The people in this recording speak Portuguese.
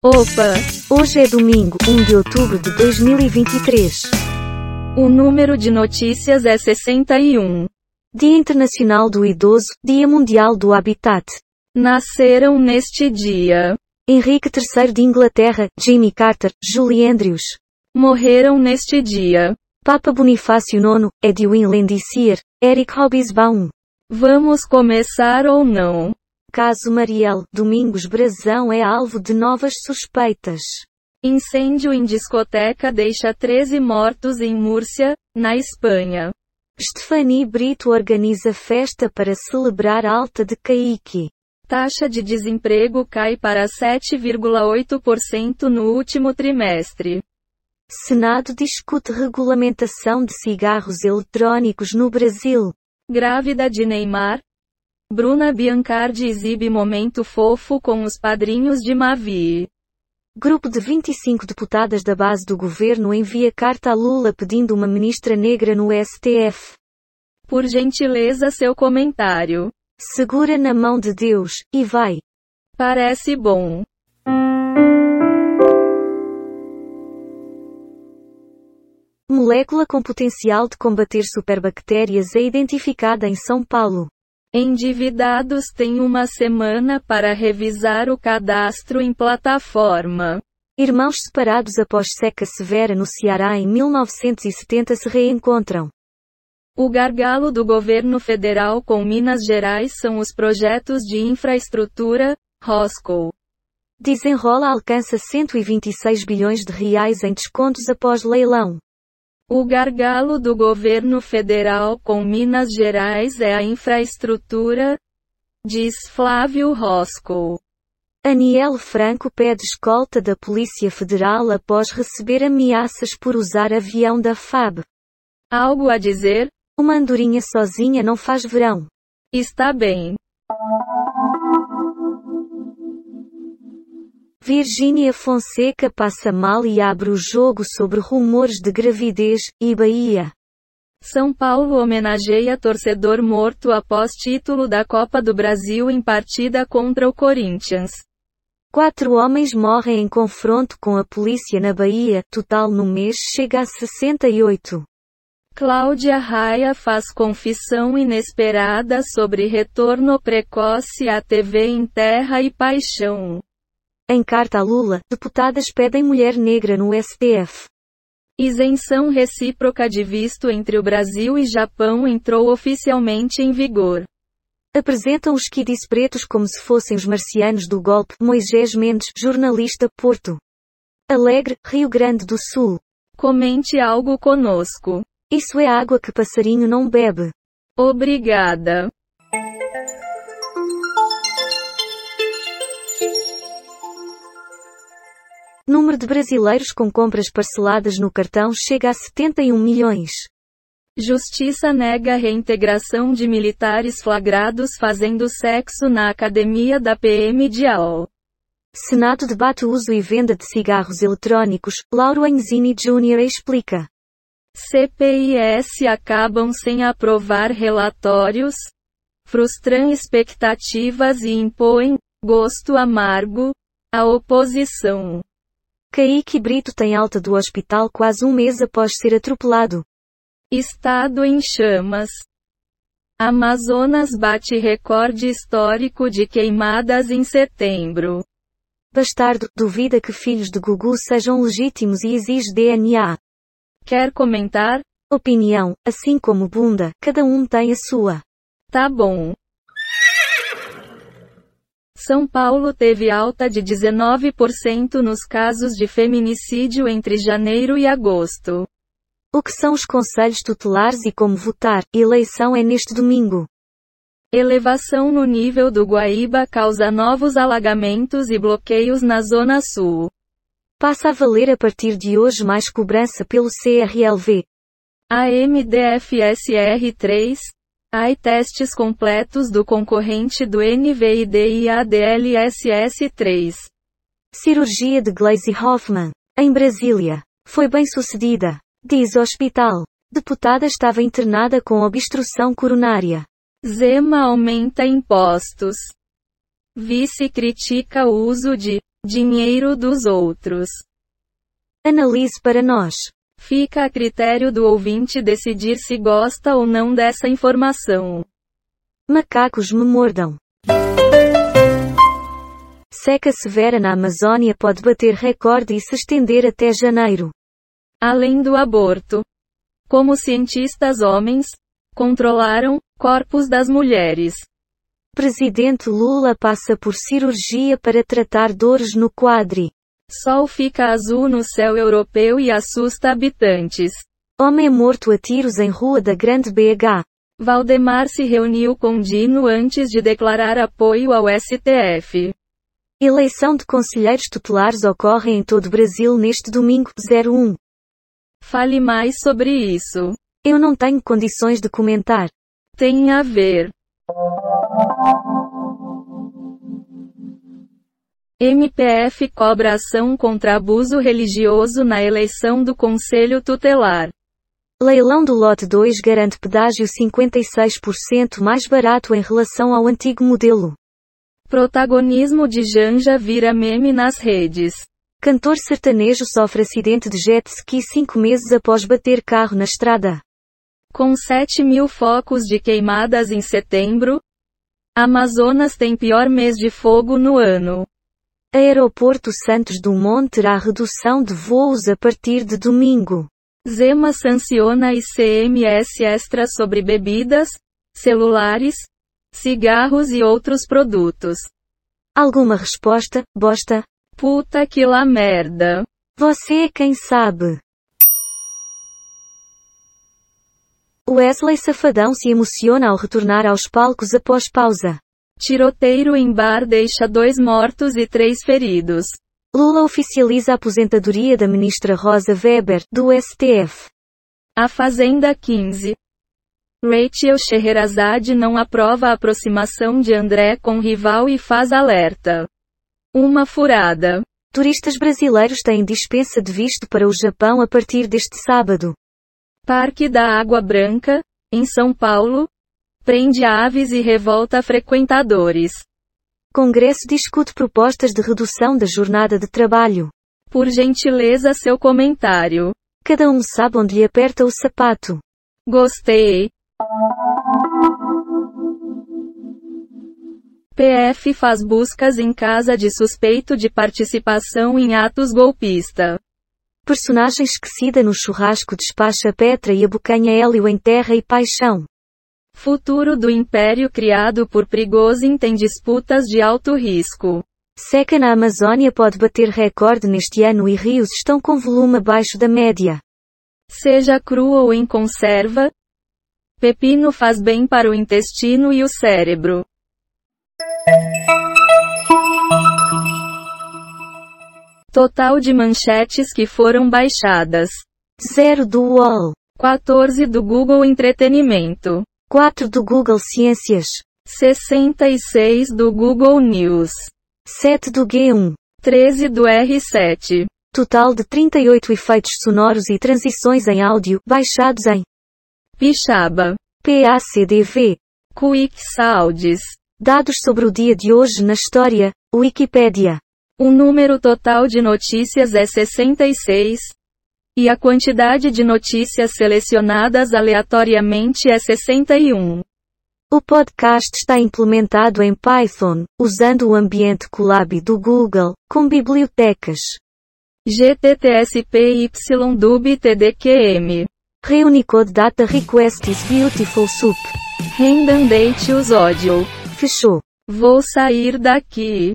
Opa! Hoje é domingo, 1 de outubro de 2023. O número de notícias é 61. Dia Internacional do Idoso, Dia Mundial do Habitat. Nasceram neste dia Henrique III de Inglaterra, Jimmy Carter, Julie Andrews. Morreram neste dia Papa Bonifácio IX, Edwin Landisier, Eric Hobsbawm. Vamos começar ou não? Caso Mariel, Domingos Brazão é alvo de novas suspeitas. Incêndio em discoteca deixa 13 mortos em Múrcia, na Espanha. Stephanie Brito organiza festa para celebrar alta de Caique. Taxa de desemprego cai para 7,8% no último trimestre. Senado discute regulamentação de cigarros eletrônicos no Brasil. Grávida de Neymar, Bruna Biancardi exibe momento fofo com os padrinhos de Mavi. Grupo de 25 deputadas da base do governo envia carta a Lula pedindo uma ministra negra no STF. Por gentileza seu comentário. Segura na mão de Deus, e vai. Parece bom. Molécula com potencial de combater superbactérias é identificada em São Paulo. Endividados têm uma semana para revisar o cadastro em plataforma. Irmãos separados após seca severa no Ceará em 1970 se reencontram. O gargalo do governo federal com Minas Gerais são os projetos de infraestrutura, Roscoe. Desenrola alcança 126 bilhões de reais em descontos após leilão. O gargalo do governo federal com Minas Gerais é a infraestrutura, diz Flávio Roscoe. Aniel Franco pede escolta da Polícia Federal após receber ameaças por usar avião da FAB. Algo a dizer? Uma andorinha sozinha não faz verão. Está bem. Virgínia Fonseca passa mal e abre o jogo sobre rumores de gravidez, e Bahia. São Paulo homenageia torcedor morto após título da Copa do Brasil em partida contra o Corinthians. Quatro homens morrem em confronto com a polícia na Bahia, total no mês chega a 68. Cláudia Raia faz confissão inesperada sobre retorno precoce à TV em Terra e Paixão. Em carta a Lula, deputadas pedem mulher negra no STF. Isenção recíproca de visto entre o Brasil e Japão entrou oficialmente em vigor. Apresentam os kiddies pretos como se fossem os marcianos do golpe. Moisés Mendes, jornalista, Porto. Alegre, Rio Grande do Sul. Comente algo conosco. Isso é água que passarinho não bebe. Obrigada. Número de brasileiros com compras parceladas no cartão chega a 71 milhões. Justiça nega a reintegração de militares flagrados fazendo sexo na academia da PM de AOL. Senado debate o uso e venda de cigarros eletrônicos, Lauro Enzini Jr. explica. CPIS acabam sem aprovar relatórios, frustram expectativas e impõem, gosto amargo, à oposição. Kaique Brito tem alta do hospital quase um mês após ser atropelado. Estado em chamas. Amazonas bate recorde histórico de queimadas em setembro. Bastardo duvida que filhos de Gugu sejam legítimos e exige DNA. Quer comentar? Opinião, assim como bunda, cada um tem a sua. Tá bom. São Paulo teve alta de 19% nos casos de feminicídio entre janeiro e agosto. O que são os conselhos tutelares e como votar? Eleição é neste domingo. Elevação no nível do Guaíba causa novos alagamentos e bloqueios na Zona Sul. Passa a valer a partir de hoje mais cobrança pelo CRLV. A MDFSR 3, AI testes completos do concorrente do NVID e ADLSS3. Cirurgia de Glaze Hoffman, em Brasília. Foi bem sucedida. Diz o hospital. Deputada estava internada com obstrução coronária. Zema aumenta impostos. Vice critica o uso de dinheiro dos outros. Analise para nós. Fica a critério do ouvinte decidir se gosta ou não dessa informação. Macacos me mordam. Seca severa na Amazônia pode bater recorde e se estender até janeiro. Além do aborto. Como cientistas homens controlaram corpos das mulheres. Presidente Lula passa por cirurgia para tratar dores no quadri. Sol fica azul no céu europeu e assusta habitantes. Homem morto a tiros em rua da Grande BH. Valdemar se reuniu com Dino antes de declarar apoio ao STF. Eleição de conselheiros tutelares ocorre em todo o Brasil neste domingo, 01. Fale mais sobre isso. Eu não tenho condições de comentar. Tem a ver. MPF cobra ação contra abuso religioso na eleição do Conselho Tutelar. Leilão do lote 2 garante pedágio 56% mais barato em relação ao antigo modelo. Protagonismo de Janja vira meme nas redes. Cantor sertanejo sofre acidente de jet ski cinco meses após bater carro na estrada. Com 7 mil focos de queimadas em setembro, Amazonas tem pior mês de fogo no ano. Aeroporto Santos Dumont terá redução de voos a partir de domingo. Zema sanciona ICMS extra sobre bebidas, celulares, cigarros e outros produtos. Alguma resposta, bosta? Puta que lá merda. Você é quem sabe. Wesley Safadão se emociona ao retornar aos palcos após pausa. Tiroteiro em bar deixa dois mortos e três feridos. Lula oficializa a aposentadoria da ministra Rosa Weber, do STF. A Fazenda 15. Rachel Scheherazade não aprova a aproximação de André com rival e faz alerta. Uma furada. Turistas brasileiros têm dispensa de visto para o Japão a partir deste sábado. Parque da Água Branca, em São Paulo, prende aves e revolta frequentadores. Congresso discute propostas de redução da jornada de trabalho. Por gentileza seu comentário. Cada um sabe onde lhe aperta o sapato. Gostei. PF faz buscas em casa de suspeito de participação em atos golpista. Personagem esquecida no churrasco despacha Petra e abocanha Hélio em terra e paixão. Futuro do império criado por Prigozhin tem disputas de alto risco. Seca na Amazônia pode bater recorde neste ano e rios estão com volume abaixo da média. Seja cru ou em conserva, pepino faz bem para o intestino e o cérebro. Total de manchetes que foram baixadas: 0 do UOL, 14 do Google Entretenimento. 4 do Google Ciências, 66 do Google News, 7 do G1, 13 do R7. Total de 38 efeitos sonoros e transições em áudio, baixados em Pixaba, PACDV. Quick Sounds. Dados sobre o dia de hoje na história, Wikipédia. O número total de notícias é 66, e a quantidade de notícias selecionadas aleatoriamente é 61. O podcast está implementado em Python, usando o ambiente Colab do Google, com bibliotecas. GTTSPY TDQM. Reunicode Data Request is Beautiful Soup. Random Date Audio. Fechou. Vou sair daqui.